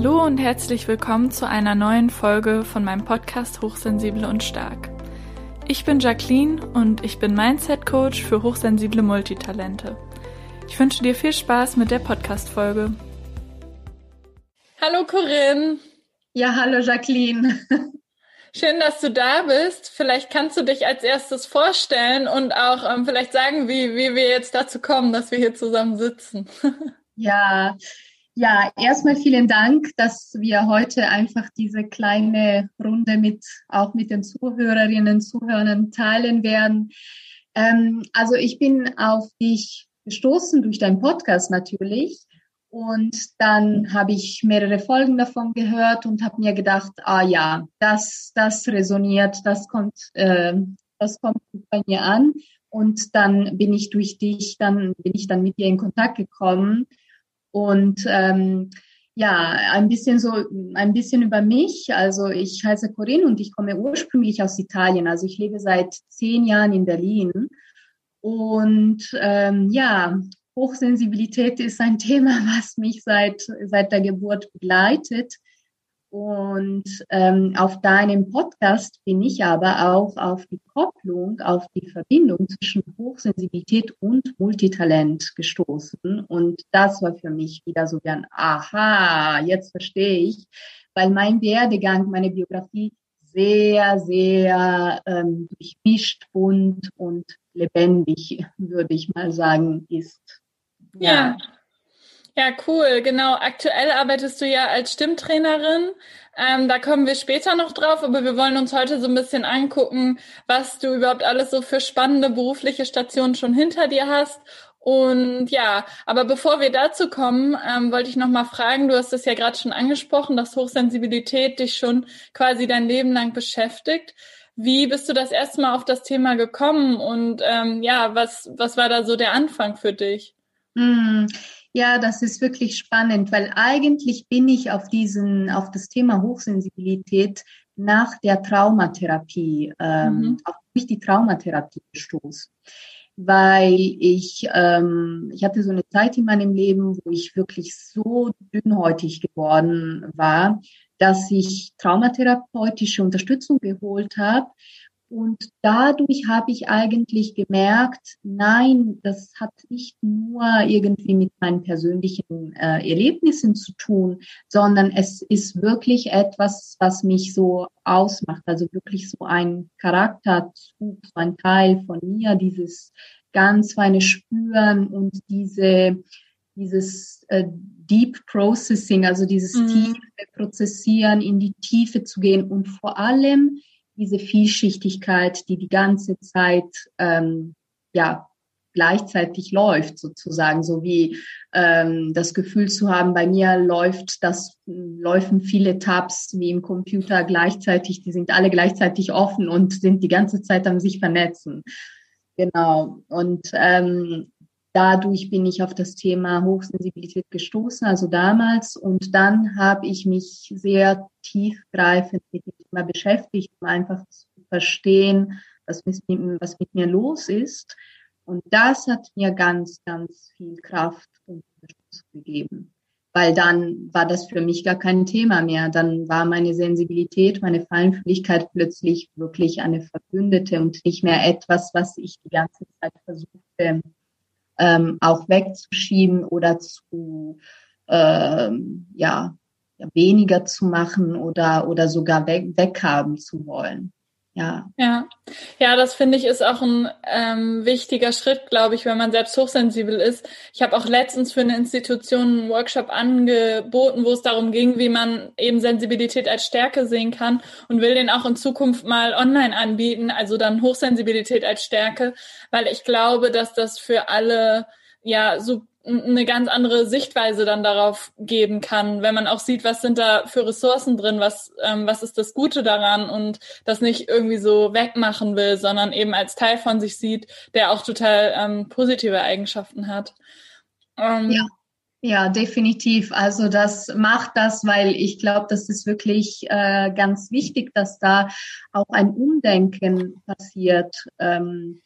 Hallo und herzlich willkommen zu einer neuen Folge von meinem Podcast Hochsensible und Stark. Ich bin Jacqueline und ich bin Mindset Coach für hochsensible Multitalente. Ich wünsche dir viel Spaß mit der Podcast-Folge. Hallo Corinne. Ja, hallo Jacqueline. Schön, dass du da bist. Vielleicht kannst du dich als erstes vorstellen und auch ähm, vielleicht sagen, wie, wie wir jetzt dazu kommen, dass wir hier zusammen sitzen. Ja, ja, erstmal vielen Dank, dass wir heute einfach diese kleine Runde mit auch mit den Zuhörerinnen und Zuhörern teilen werden. Ähm, also ich bin auf dich gestoßen durch deinen Podcast natürlich. Und dann habe ich mehrere Folgen davon gehört und habe mir gedacht, ah ja, das, das resoniert, das kommt, äh, das kommt bei mir an. Und dann bin ich durch dich, dann bin ich dann mit dir in Kontakt gekommen und ähm, ja, ein bisschen so, ein bisschen über mich. Also ich heiße Corinne und ich komme ursprünglich aus Italien. Also ich lebe seit zehn Jahren in Berlin. Und ähm, ja, Hochsensibilität ist ein Thema, was mich seit, seit der Geburt begleitet. Und ähm, auf deinem Podcast bin ich aber auch auf die Kopplung, auf die Verbindung zwischen Hochsensibilität und Multitalent gestoßen. Und das war für mich wieder so ein Aha, jetzt verstehe ich, weil mein Werdegang, meine Biografie sehr, sehr ähm, durchmischt, bunt und lebendig, würde ich mal sagen, ist. ja. Ja. Cool. Genau. Aktuell arbeitest du ja als Stimmtrainerin. Ähm, da kommen wir später noch drauf, aber wir wollen uns heute so ein bisschen angucken, was du überhaupt alles so für spannende berufliche Stationen schon hinter dir hast. Und ja, aber bevor wir dazu kommen, ähm, wollte ich noch mal fragen, du hast es ja gerade schon angesprochen, dass Hochsensibilität dich schon quasi dein Leben lang beschäftigt. Wie bist du das erste Mal auf das Thema gekommen und ähm, ja, was, was war da so der Anfang für dich? Hm. Ja, das ist wirklich spannend, weil eigentlich bin ich auf diesen, auf das Thema Hochsensibilität nach der Traumatherapie, ähm, mhm. auch durch die Traumatherapie gestoßen. Weil ich, ähm, ich hatte so eine Zeit in meinem Leben, wo ich wirklich so dünnhäutig geworden war, dass ich traumatherapeutische Unterstützung geholt habe und dadurch habe ich eigentlich gemerkt, nein, das hat nicht nur irgendwie mit meinen persönlichen äh, Erlebnissen zu tun, sondern es ist wirklich etwas, was mich so ausmacht. Also wirklich so ein Charakterzug, so ein Teil von mir, dieses ganz feine Spüren und diese, dieses äh, Deep Processing, also dieses mhm. tiefe Prozessieren, in die Tiefe zu gehen und vor allem diese Vielschichtigkeit, die die ganze Zeit ähm, ja gleichzeitig läuft, sozusagen, so wie ähm, das Gefühl zu haben, bei mir läuft das, laufen viele Tabs wie im Computer gleichzeitig, die sind alle gleichzeitig offen und sind die ganze Zeit am sich vernetzen. Genau. Und ähm, dadurch bin ich auf das Thema Hochsensibilität gestoßen, also damals. Und dann habe ich mich sehr tiefgreifend mit dem Thema beschäftigt, um einfach zu verstehen, was mit, was mit mir los ist. Und das hat mir ganz, ganz viel Kraft und Unterstützung gegeben. Weil dann war das für mich gar kein Thema mehr. Dann war meine Sensibilität, meine Feinfühligkeit plötzlich wirklich eine Verbündete und nicht mehr etwas, was ich die ganze Zeit versuchte ähm, auch wegzuschieben oder zu ähm, ja, weniger zu machen oder oder sogar weg, weghaben zu wollen. Ja. Ja, ja, das finde ich ist auch ein ähm, wichtiger Schritt, glaube ich, wenn man selbst hochsensibel ist. Ich habe auch letztens für eine Institution einen Workshop angeboten, wo es darum ging, wie man eben Sensibilität als Stärke sehen kann und will den auch in Zukunft mal online anbieten, also dann Hochsensibilität als Stärke, weil ich glaube, dass das für alle ja so eine ganz andere Sichtweise dann darauf geben kann, wenn man auch sieht, was sind da für Ressourcen drin, was, ähm, was ist das Gute daran und das nicht irgendwie so wegmachen will, sondern eben als Teil von sich sieht, der auch total ähm, positive Eigenschaften hat. Ähm, ja. Ja, definitiv. Also das macht das, weil ich glaube, das ist wirklich äh, ganz wichtig, dass da auch ein Umdenken passiert. Ähm,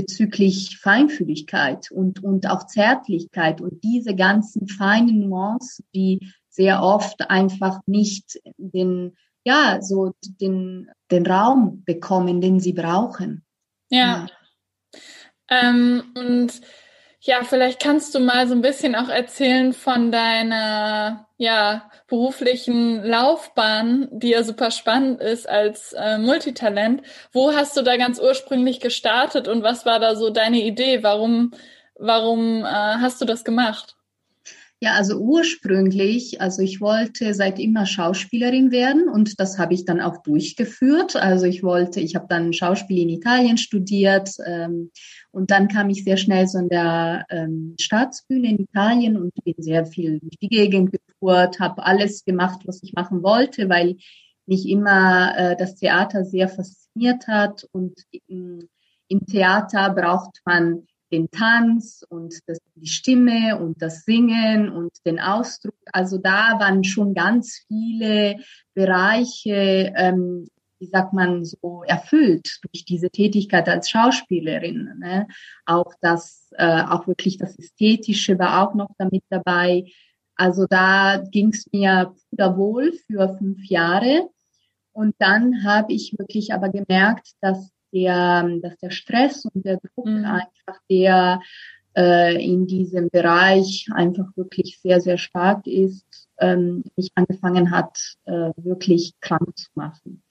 bezüglich Feinfühligkeit und, und auch Zärtlichkeit und diese ganzen feinen Nuancen, die sehr oft einfach nicht den, ja, so den, den Raum bekommen, den sie brauchen. Ja. ja. Ähm, und ja, vielleicht kannst du mal so ein bisschen auch erzählen von deiner ja, beruflichen Laufbahn, die ja super spannend ist als äh, Multitalent. Wo hast du da ganz ursprünglich gestartet und was war da so deine Idee? Warum, warum äh, hast du das gemacht? Ja, also ursprünglich, also ich wollte seit immer Schauspielerin werden und das habe ich dann auch durchgeführt. Also ich wollte, ich habe dann Schauspiel in Italien studiert ähm, und dann kam ich sehr schnell so in der ähm, Staatsbühne in Italien und bin sehr viel durch die Gegend getourt, habe alles gemacht, was ich machen wollte, weil mich immer äh, das Theater sehr fasziniert hat und im, im Theater braucht man den Tanz und das, die Stimme und das Singen und den Ausdruck. Also da waren schon ganz viele Bereiche, ähm, wie sagt man so, erfüllt durch diese Tätigkeit als Schauspielerin. Ne? Auch das, äh, auch wirklich das Ästhetische war auch noch damit dabei. Also da ging es mir wohl für fünf Jahre. Und dann habe ich wirklich aber gemerkt, dass der, dass der Stress und der Druck mhm. einfach, der äh, in diesem Bereich einfach wirklich sehr, sehr stark ist, ähm, mich angefangen hat, äh, wirklich krank zu machen.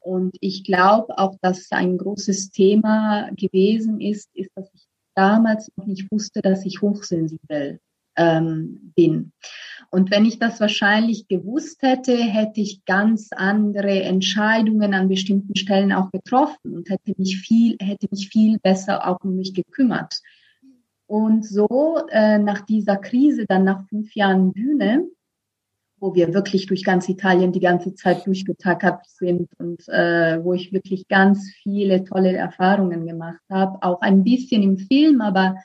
Und ich glaube auch, dass ein großes Thema gewesen ist, ist, dass ich damals noch nicht wusste, dass ich hochsensibel ähm, bin. Und wenn ich das wahrscheinlich gewusst hätte, hätte ich ganz andere Entscheidungen an bestimmten Stellen auch getroffen und hätte mich viel, hätte mich viel besser auch um mich gekümmert. Und so äh, nach dieser Krise, dann nach fünf Jahren Bühne, wo wir wirklich durch ganz Italien die ganze Zeit durchgetackert sind und äh, wo ich wirklich ganz viele tolle Erfahrungen gemacht habe, auch ein bisschen im Film, aber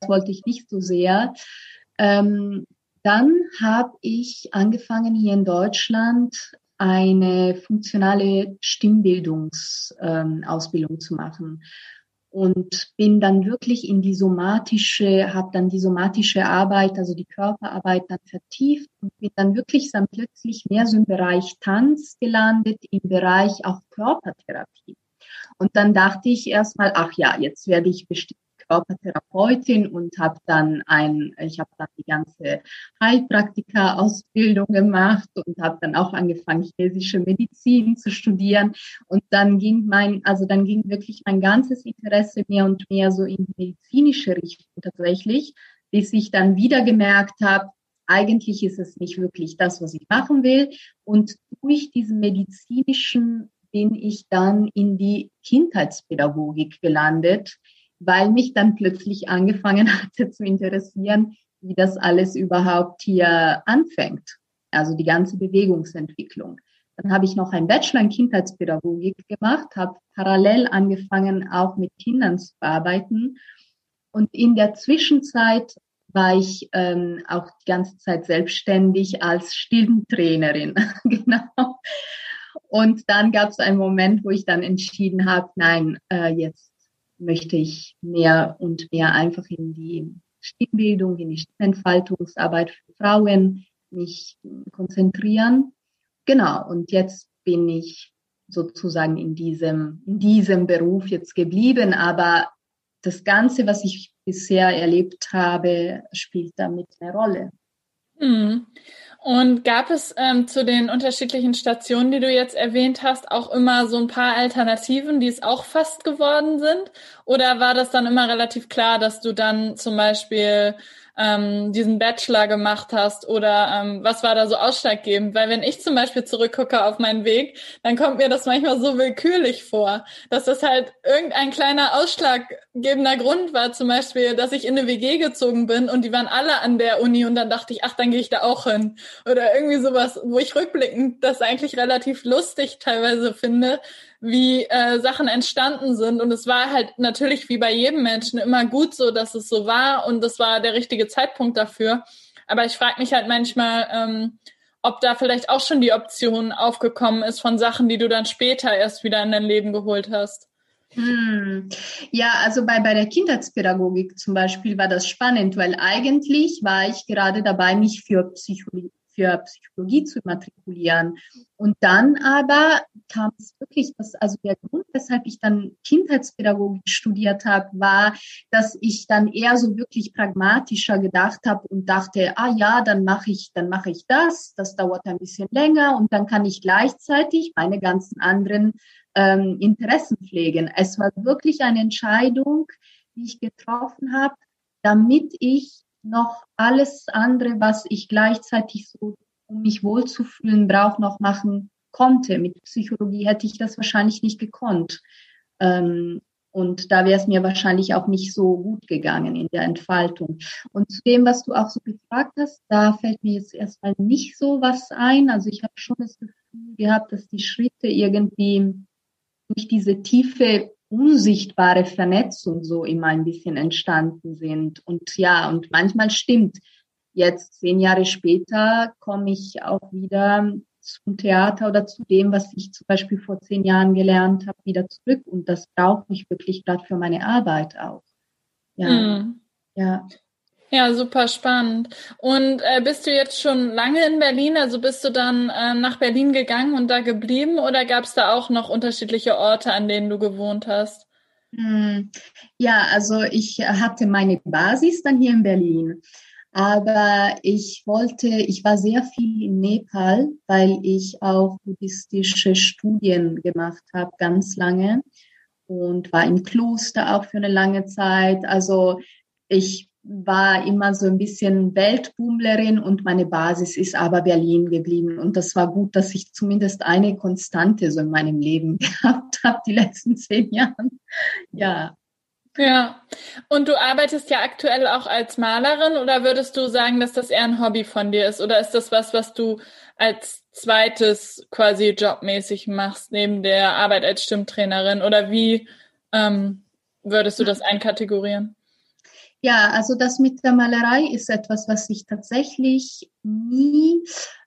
das wollte ich nicht so sehr. Ähm, dann habe ich angefangen hier in Deutschland eine funktionale Stimmbildungsausbildung ähm, zu machen und bin dann wirklich in die somatische, habe dann die somatische Arbeit, also die Körperarbeit dann vertieft und bin dann wirklich dann plötzlich mehr so im Bereich Tanz gelandet, im Bereich auch Körpertherapie. Und dann dachte ich erstmal, ach ja, jetzt werde ich bestimmt Körpertherapeutin und habe dann ein, ich habe dann die ganze Heilpraktika-Ausbildung gemacht und habe dann auch angefangen, chinesische Medizin zu studieren. Und dann ging mein, also dann ging wirklich mein ganzes Interesse mehr und mehr so in die medizinische Richtung tatsächlich, bis ich dann wieder gemerkt habe, eigentlich ist es nicht wirklich das, was ich machen will. Und durch diesen medizinischen bin ich dann in die Kindheitspädagogik gelandet, weil mich dann plötzlich angefangen hatte zu interessieren, wie das alles überhaupt hier anfängt. Also die ganze Bewegungsentwicklung. Dann habe ich noch ein Bachelor in Kindheitspädagogik gemacht, habe parallel angefangen, auch mit Kindern zu arbeiten. Und in der Zwischenzeit war ich ähm, auch die ganze Zeit selbstständig als Stimmtrainerin. genau. Und dann gab es einen Moment, wo ich dann entschieden habe, nein, äh, jetzt möchte ich mehr und mehr einfach in die Stimmbildung, in die Stimmentfaltungsarbeit für Frauen mich konzentrieren. Genau. Und jetzt bin ich sozusagen in diesem, in diesem Beruf jetzt geblieben. Aber das Ganze, was ich bisher erlebt habe, spielt damit eine Rolle. Mhm. Und gab es ähm, zu den unterschiedlichen Stationen, die du jetzt erwähnt hast, auch immer so ein paar Alternativen, die es auch fast geworden sind? Oder war das dann immer relativ klar, dass du dann zum Beispiel ähm, diesen Bachelor gemacht hast oder ähm, was war da so ausschlaggebend? Weil wenn ich zum Beispiel zurückgucke auf meinen Weg, dann kommt mir das manchmal so willkürlich vor, dass das halt irgendein kleiner ausschlaggebender Grund war, zum Beispiel, dass ich in eine WG gezogen bin und die waren alle an der Uni und dann dachte ich, ach, dann gehe ich da auch hin. Oder irgendwie sowas, wo ich rückblickend das eigentlich relativ lustig teilweise finde, wie äh, Sachen entstanden sind. Und es war halt natürlich wie bei jedem Menschen immer gut so, dass es so war und es war der richtige Zeitpunkt dafür. Aber ich frage mich halt manchmal, ähm, ob da vielleicht auch schon die Option aufgekommen ist von Sachen, die du dann später erst wieder in dein Leben geholt hast. Hm. Ja, also bei, bei der Kindheitspädagogik zum Beispiel war das spannend, weil eigentlich war ich gerade dabei, mich für Psychologie für Psychologie zu matrikulieren. Und dann aber kam es wirklich, dass, also der Grund, weshalb ich dann Kindheitspädagogik studiert habe, war, dass ich dann eher so wirklich pragmatischer gedacht habe und dachte, ah ja, dann mache ich, dann mache ich das, das dauert ein bisschen länger und dann kann ich gleichzeitig meine ganzen anderen ähm, Interessen pflegen. Es war wirklich eine Entscheidung, die ich getroffen habe, damit ich noch alles andere, was ich gleichzeitig so, um mich wohlzufühlen, brauche, noch machen konnte. Mit Psychologie hätte ich das wahrscheinlich nicht gekonnt. Ähm, und da wäre es mir wahrscheinlich auch nicht so gut gegangen in der Entfaltung. Und zu dem, was du auch so gefragt hast, da fällt mir jetzt erstmal nicht so was ein. Also ich habe schon das Gefühl gehabt, dass die Schritte irgendwie durch diese tiefe unsichtbare Vernetzung so immer ein bisschen entstanden sind. Und ja, und manchmal stimmt. Jetzt, zehn Jahre später, komme ich auch wieder zum Theater oder zu dem, was ich zum Beispiel vor zehn Jahren gelernt habe, wieder zurück. Und das brauche ich wirklich gerade für meine Arbeit auch. Ja. Mhm. Ja. Ja, super spannend. Und äh, bist du jetzt schon lange in Berlin? Also bist du dann äh, nach Berlin gegangen und da geblieben oder gab es da auch noch unterschiedliche Orte, an denen du gewohnt hast? Hm. Ja, also ich hatte meine Basis dann hier in Berlin. Aber ich wollte, ich war sehr viel in Nepal, weil ich auch buddhistische Studien gemacht habe, ganz lange. Und war im Kloster auch für eine lange Zeit. Also ich war immer so ein bisschen Weltbummlerin und meine Basis ist aber Berlin geblieben. Und das war gut, dass ich zumindest eine Konstante so in meinem Leben gehabt habe, die letzten zehn Jahre. Ja. Ja. Und du arbeitest ja aktuell auch als Malerin oder würdest du sagen, dass das eher ein Hobby von dir ist? Oder ist das was, was du als zweites quasi jobmäßig machst, neben der Arbeit als Stimmtrainerin? Oder wie ähm, würdest du das einkategorieren? Ja, also das mit der Malerei ist etwas, was ich tatsächlich nie,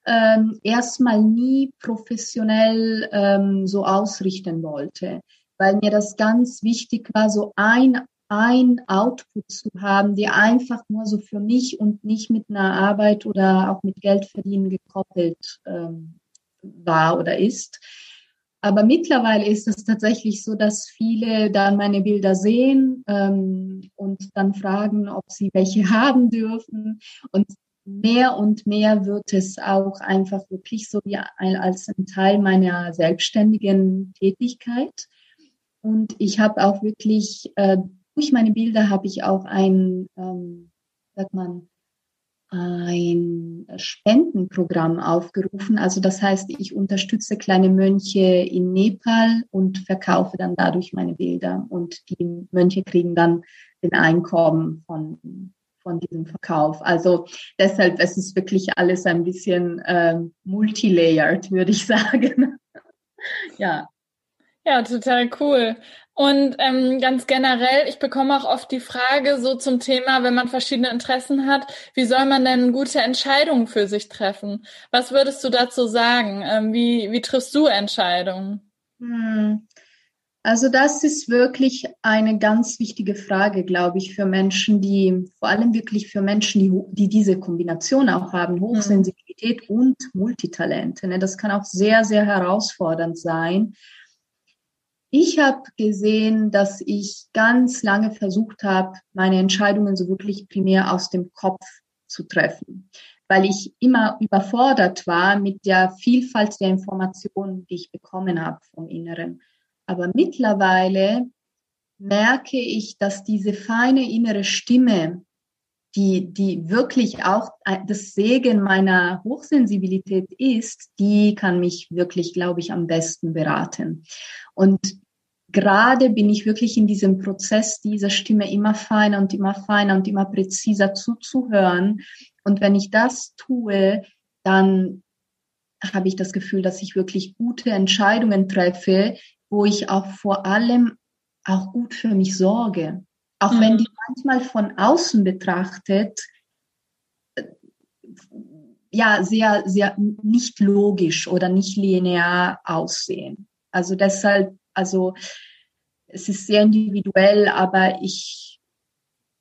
ähm, erstmal nie professionell ähm, so ausrichten wollte, weil mir das ganz wichtig war, so ein ein Output zu haben, der einfach nur so für mich und nicht mit einer Arbeit oder auch mit Geld verdienen gekoppelt ähm, war oder ist. Aber mittlerweile ist es tatsächlich so, dass viele dann meine Bilder sehen ähm, und dann fragen, ob sie welche haben dürfen. Und mehr und mehr wird es auch einfach wirklich so wie ein, als ein Teil meiner selbstständigen Tätigkeit. Und ich habe auch wirklich, äh, durch meine Bilder habe ich auch ein, ähm, sagt man, ein Spendenprogramm aufgerufen. Also das heißt, ich unterstütze kleine Mönche in Nepal und verkaufe dann dadurch meine Bilder. Und die Mönche kriegen dann den Einkommen von, von diesem Verkauf. Also deshalb es ist wirklich alles ein bisschen äh, multilayered, würde ich sagen. ja. Ja, total cool. Und ähm, ganz generell, ich bekomme auch oft die Frage so zum Thema, wenn man verschiedene Interessen hat, wie soll man denn gute Entscheidungen für sich treffen? Was würdest du dazu sagen? Ähm, wie, wie triffst du Entscheidungen? Hm. Also das ist wirklich eine ganz wichtige Frage, glaube ich, für Menschen, die, vor allem wirklich für Menschen, die, die diese Kombination auch haben, Hochsensibilität mhm. und Multitalente. Ne? Das kann auch sehr, sehr herausfordernd sein. Ich habe gesehen, dass ich ganz lange versucht habe, meine Entscheidungen so wirklich primär aus dem Kopf zu treffen, weil ich immer überfordert war mit der Vielfalt der Informationen, die ich bekommen habe vom Inneren. Aber mittlerweile merke ich, dass diese feine innere Stimme, die, die wirklich auch das Segen meiner Hochsensibilität ist, die kann mich wirklich, glaube ich, am besten beraten. Und gerade bin ich wirklich in diesem Prozess, dieser Stimme immer feiner und immer feiner und immer präziser zuzuhören. Und wenn ich das tue, dann habe ich das Gefühl, dass ich wirklich gute Entscheidungen treffe, wo ich auch vor allem auch gut für mich sorge. Auch mhm. wenn die manchmal von außen betrachtet, äh, ja, sehr, sehr nicht logisch oder nicht linear aussehen. Also deshalb also es ist sehr individuell, aber ich,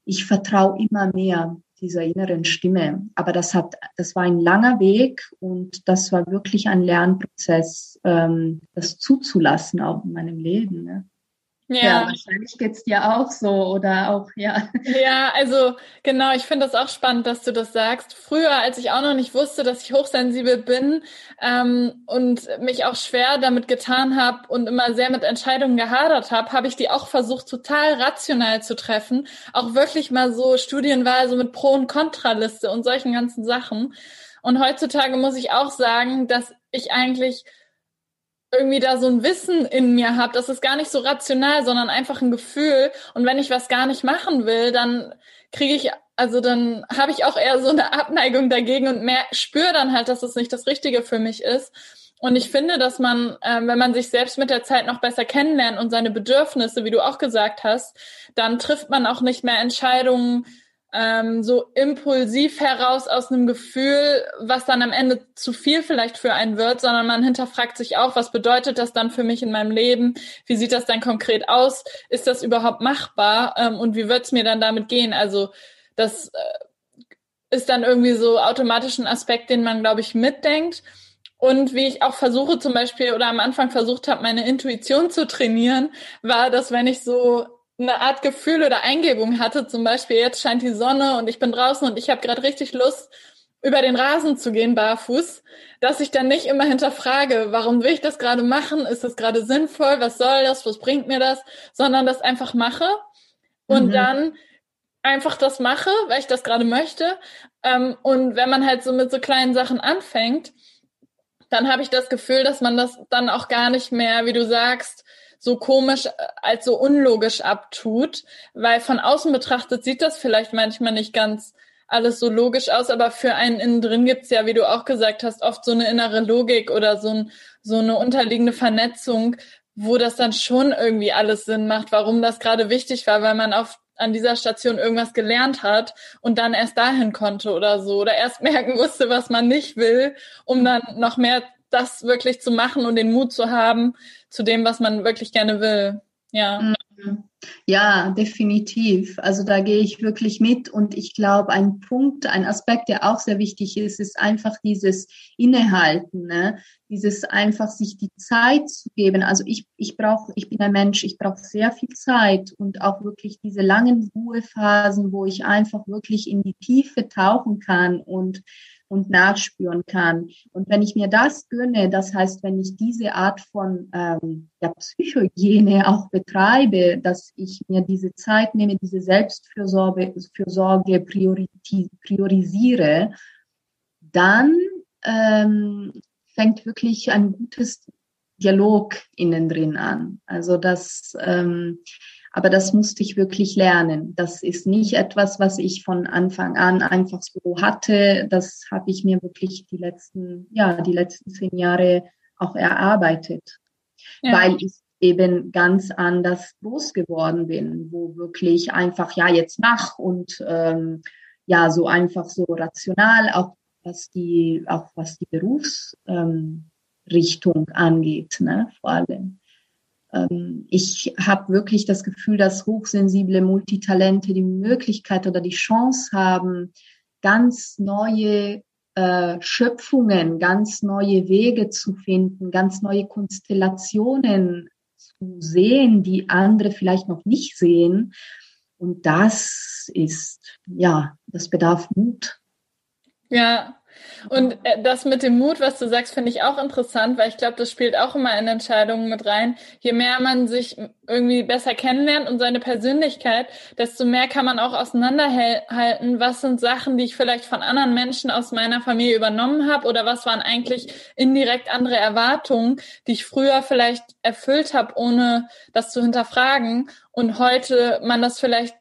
ich vertraue immer mehr dieser inneren Stimme. Aber das hat, das war ein langer Weg und das war wirklich ein Lernprozess, ähm, das zuzulassen auch in meinem Leben. Ne? Ja. ja, wahrscheinlich geht's dir auch so oder auch, ja. Ja, also genau, ich finde das auch spannend, dass du das sagst. Früher, als ich auch noch nicht wusste, dass ich hochsensibel bin ähm, und mich auch schwer damit getan habe und immer sehr mit Entscheidungen gehadert habe, habe ich die auch versucht, total rational zu treffen. Auch wirklich mal so studienweise mit Pro- und Kontraliste und solchen ganzen Sachen. Und heutzutage muss ich auch sagen, dass ich eigentlich irgendwie da so ein Wissen in mir habe. Das ist gar nicht so rational, sondern einfach ein Gefühl. Und wenn ich was gar nicht machen will, dann kriege ich, also dann habe ich auch eher so eine Abneigung dagegen und mehr spüre dann halt, dass es nicht das Richtige für mich ist. Und ich finde, dass man, äh, wenn man sich selbst mit der Zeit noch besser kennenlernt und seine Bedürfnisse, wie du auch gesagt hast, dann trifft man auch nicht mehr Entscheidungen, ähm, so impulsiv heraus aus einem Gefühl, was dann am Ende zu viel vielleicht für einen wird, sondern man hinterfragt sich auch, was bedeutet das dann für mich in meinem Leben? Wie sieht das dann konkret aus? Ist das überhaupt machbar? Ähm, und wie wird es mir dann damit gehen? Also das äh, ist dann irgendwie so automatisch ein Aspekt, den man, glaube ich, mitdenkt. Und wie ich auch versuche zum Beispiel oder am Anfang versucht habe, meine Intuition zu trainieren, war, dass wenn ich so eine Art Gefühl oder Eingebung hatte, zum Beispiel jetzt scheint die Sonne und ich bin draußen und ich habe gerade richtig Lust, über den Rasen zu gehen barfuß, dass ich dann nicht immer hinterfrage, warum will ich das gerade machen? Ist das gerade sinnvoll? Was soll das? Was bringt mir das? Sondern das einfach mache und mhm. dann einfach das mache, weil ich das gerade möchte. Ähm, und wenn man halt so mit so kleinen Sachen anfängt, dann habe ich das Gefühl, dass man das dann auch gar nicht mehr, wie du sagst, so komisch äh, als so unlogisch abtut, weil von außen betrachtet sieht das vielleicht manchmal nicht ganz alles so logisch aus, aber für einen innen drin gibt's ja, wie du auch gesagt hast, oft so eine innere Logik oder so, ein, so eine unterliegende Vernetzung, wo das dann schon irgendwie alles Sinn macht, warum das gerade wichtig war, weil man auf an dieser Station irgendwas gelernt hat und dann erst dahin konnte oder so oder erst merken musste, was man nicht will, um dann noch mehr das wirklich zu machen und den Mut zu haben zu dem, was man wirklich gerne will. Ja. Mhm. Ja, definitiv. Also da gehe ich wirklich mit und ich glaube, ein Punkt, ein Aspekt, der auch sehr wichtig ist, ist einfach dieses Innehalten, ne? dieses einfach sich die Zeit zu geben. Also ich, ich brauche, ich bin ein Mensch, ich brauche sehr viel Zeit und auch wirklich diese langen Ruhephasen, wo ich einfach wirklich in die Tiefe tauchen kann und und nachspüren kann. Und wenn ich mir das gönne, das heißt, wenn ich diese Art von ähm, ja, Psychohygiene auch betreibe, dass ich mir diese Zeit nehme, diese Selbstfürsorge Fürsorge priorisiere, dann ähm, fängt wirklich ein gutes Dialog innen drin an. Also das ähm, aber das musste ich wirklich lernen. Das ist nicht etwas, was ich von Anfang an einfach so hatte. Das habe ich mir wirklich die letzten, ja, die letzten zehn Jahre auch erarbeitet. Ja. Weil ich eben ganz anders groß geworden bin, wo wirklich einfach, ja, jetzt mach und ähm, ja, so einfach so rational, auch was die, auch was die Berufsrichtung ähm, angeht, ne, vor allem. Ähm, ich habe wirklich das Gefühl, dass hochsensible Multitalente die Möglichkeit oder die Chance haben, ganz neue äh, Schöpfungen, ganz neue Wege zu finden, ganz neue Konstellationen zu sehen, die andere vielleicht noch nicht sehen. Und das ist, ja, das bedarf Mut. Ja, und äh, das mit dem Mut, was du sagst, finde ich auch interessant, weil ich glaube, das spielt auch immer in Entscheidungen mit rein. Je mehr man sich irgendwie besser kennenlernt und seine Persönlichkeit, desto mehr kann man auch auseinanderhalten, was sind Sachen, die ich vielleicht von anderen Menschen aus meiner Familie übernommen habe oder was waren eigentlich indirekt andere Erwartungen, die ich früher vielleicht erfüllt habe, ohne das zu hinterfragen und heute man das vielleicht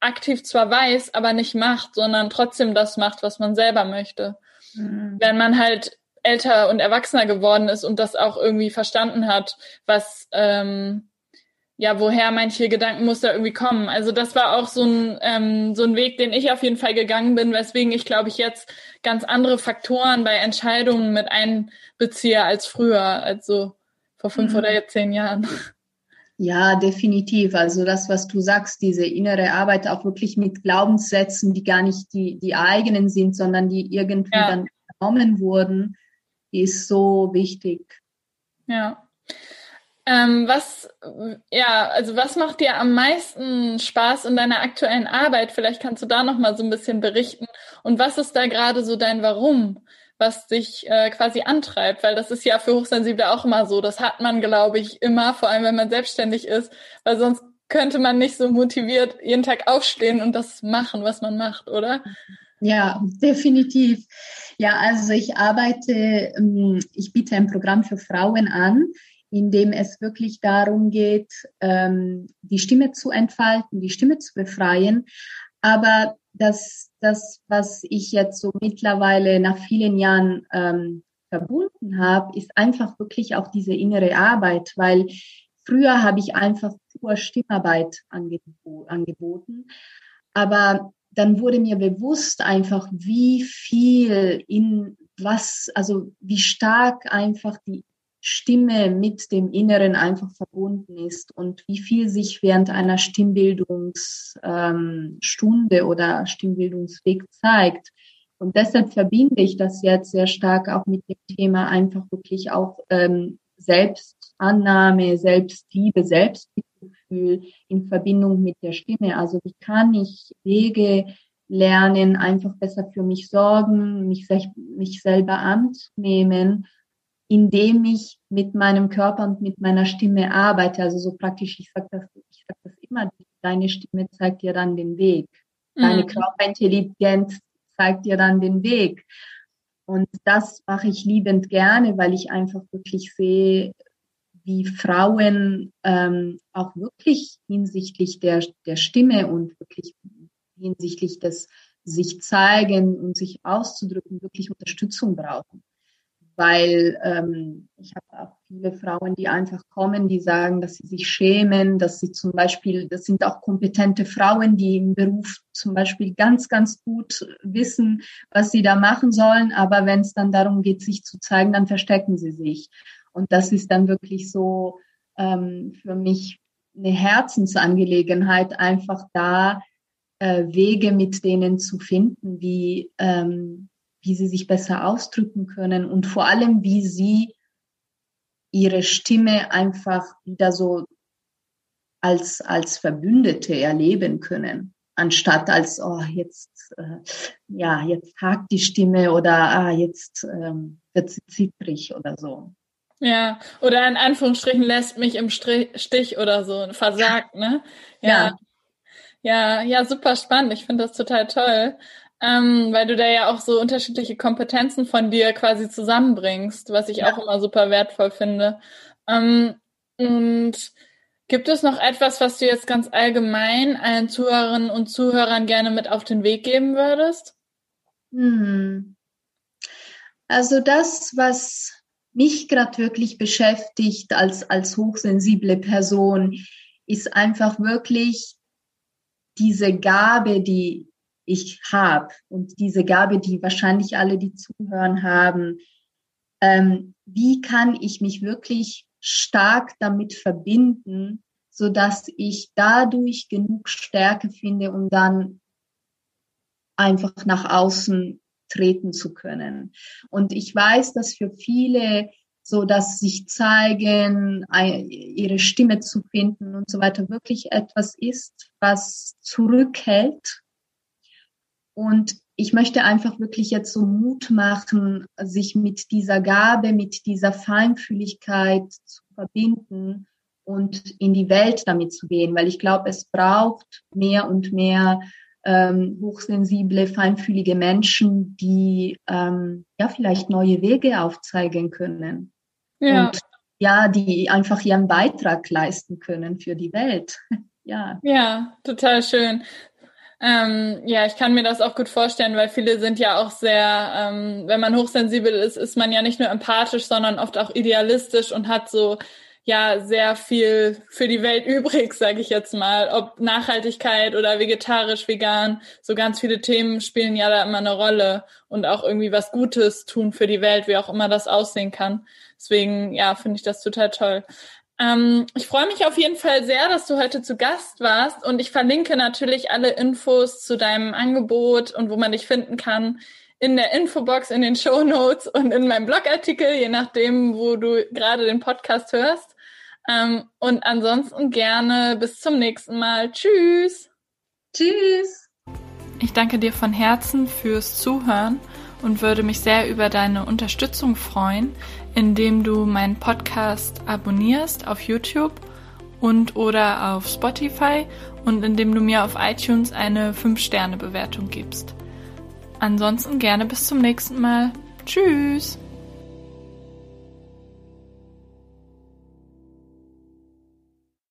aktiv zwar weiß, aber nicht macht, sondern trotzdem das macht, was man selber möchte. Mhm. Wenn man halt älter und erwachsener geworden ist und das auch irgendwie verstanden hat, was ähm, ja, woher manche Gedankenmuster irgendwie kommen. Also das war auch so ein, ähm, so ein Weg, den ich auf jeden Fall gegangen bin, weswegen ich, glaube ich, jetzt ganz andere Faktoren bei Entscheidungen mit einbeziehe als früher, also vor fünf mhm. oder zehn Jahren. Ja, definitiv. Also das, was du sagst, diese innere Arbeit auch wirklich mit Glaubenssätzen, die gar nicht die, die eigenen sind, sondern die irgendwie ja. dann genommen wurden, ist so wichtig. Ja. Ähm, was, ja, also was macht dir am meisten Spaß in deiner aktuellen Arbeit? Vielleicht kannst du da noch mal so ein bisschen berichten. Und was ist da gerade so dein Warum? Was dich äh, quasi antreibt, weil das ist ja für Hochsensible auch immer so. Das hat man, glaube ich, immer, vor allem wenn man selbstständig ist, weil sonst könnte man nicht so motiviert jeden Tag aufstehen und das machen, was man macht, oder? Ja, definitiv. Ja, also ich arbeite, ähm, ich biete ein Programm für Frauen an, in dem es wirklich darum geht, ähm, die Stimme zu entfalten, die Stimme zu befreien. Aber das, das, was ich jetzt so mittlerweile nach vielen Jahren ähm, verbunden habe, ist einfach wirklich auch diese innere Arbeit, weil früher habe ich einfach pur Stimmarbeit angeboten, aber dann wurde mir bewusst einfach, wie viel in was, also wie stark einfach die Stimme mit dem Inneren einfach verbunden ist und wie viel sich während einer Stimmbildungsstunde ähm, oder Stimmbildungsweg zeigt. Und deshalb verbinde ich das jetzt sehr stark auch mit dem Thema einfach wirklich auch ähm, Selbstannahme, Selbstliebe, Selbstgefühl in Verbindung mit der Stimme. Also wie kann ich Wege lernen, einfach besser für mich sorgen, mich, mich selber anzunehmen indem ich mit meinem Körper und mit meiner Stimme arbeite. Also so praktisch, ich sage das, ich sag das immer, deine Stimme zeigt dir dann den Weg. Deine mhm. Körperintelligenz zeigt dir dann den Weg. Und das mache ich liebend gerne, weil ich einfach wirklich sehe, wie Frauen ähm, auch wirklich hinsichtlich der, der Stimme und wirklich hinsichtlich des sich zeigen und sich auszudrücken, wirklich Unterstützung brauchen weil ähm, ich habe auch viele Frauen, die einfach kommen, die sagen, dass sie sich schämen, dass sie zum Beispiel, das sind auch kompetente Frauen, die im Beruf zum Beispiel ganz, ganz gut wissen, was sie da machen sollen, aber wenn es dann darum geht, sich zu zeigen, dann verstecken sie sich. Und das ist dann wirklich so ähm, für mich eine Herzensangelegenheit, einfach da äh, Wege mit denen zu finden, wie ähm, wie sie sich besser ausdrücken können und vor allem, wie sie ihre Stimme einfach wieder so als, als Verbündete erleben können, anstatt als, oh, jetzt, äh, ja, jetzt hakt die Stimme oder ah, jetzt ähm, wird sie zittrig oder so. Ja, oder in Anführungsstrichen lässt mich im Stich oder so, versagt, ne? Ja. Ja, ja, ja super spannend. Ich finde das total toll ähm, weil du da ja auch so unterschiedliche Kompetenzen von dir quasi zusammenbringst, was ich ja. auch immer super wertvoll finde. Ähm, und gibt es noch etwas, was du jetzt ganz allgemein allen Zuhörerinnen und Zuhörern gerne mit auf den Weg geben würdest? Hm. Also das, was mich gerade wirklich beschäftigt als, als hochsensible Person, ist einfach wirklich diese Gabe, die ich habe und diese Gabe, die wahrscheinlich alle, die zuhören, haben, ähm, wie kann ich mich wirklich stark damit verbinden, so dass ich dadurch genug Stärke finde, um dann einfach nach außen treten zu können. Und ich weiß, dass für viele so dass sich zeigen, ihre Stimme zu finden und so weiter wirklich etwas ist, was zurückhält und ich möchte einfach wirklich jetzt so Mut machen, sich mit dieser Gabe, mit dieser Feinfühligkeit zu verbinden und in die Welt damit zu gehen, weil ich glaube, es braucht mehr und mehr ähm, hochsensible, feinfühlige Menschen, die ähm, ja vielleicht neue Wege aufzeigen können. Ja. Und ja, die einfach ihren Beitrag leisten können für die Welt. ja. Ja, total schön. Ähm, ja, ich kann mir das auch gut vorstellen, weil viele sind ja auch sehr, ähm, wenn man hochsensibel ist, ist man ja nicht nur empathisch, sondern oft auch idealistisch und hat so ja sehr viel für die Welt übrig, sage ich jetzt mal. Ob Nachhaltigkeit oder vegetarisch, vegan, so ganz viele Themen spielen ja da immer eine Rolle und auch irgendwie was Gutes tun für die Welt, wie auch immer das aussehen kann. Deswegen, ja, finde ich das total toll. Ähm, ich freue mich auf jeden Fall sehr, dass du heute zu Gast warst und ich verlinke natürlich alle Infos zu deinem Angebot und wo man dich finden kann in der Infobox, in den Show Notes und in meinem Blogartikel, je nachdem, wo du gerade den Podcast hörst. Ähm, und ansonsten gerne bis zum nächsten Mal. Tschüss. Tschüss. Ich danke dir von Herzen fürs Zuhören und würde mich sehr über deine Unterstützung freuen, indem du meinen Podcast abonnierst auf YouTube und oder auf Spotify und indem du mir auf iTunes eine 5-Sterne-Bewertung gibst. Ansonsten gerne bis zum nächsten Mal. Tschüss!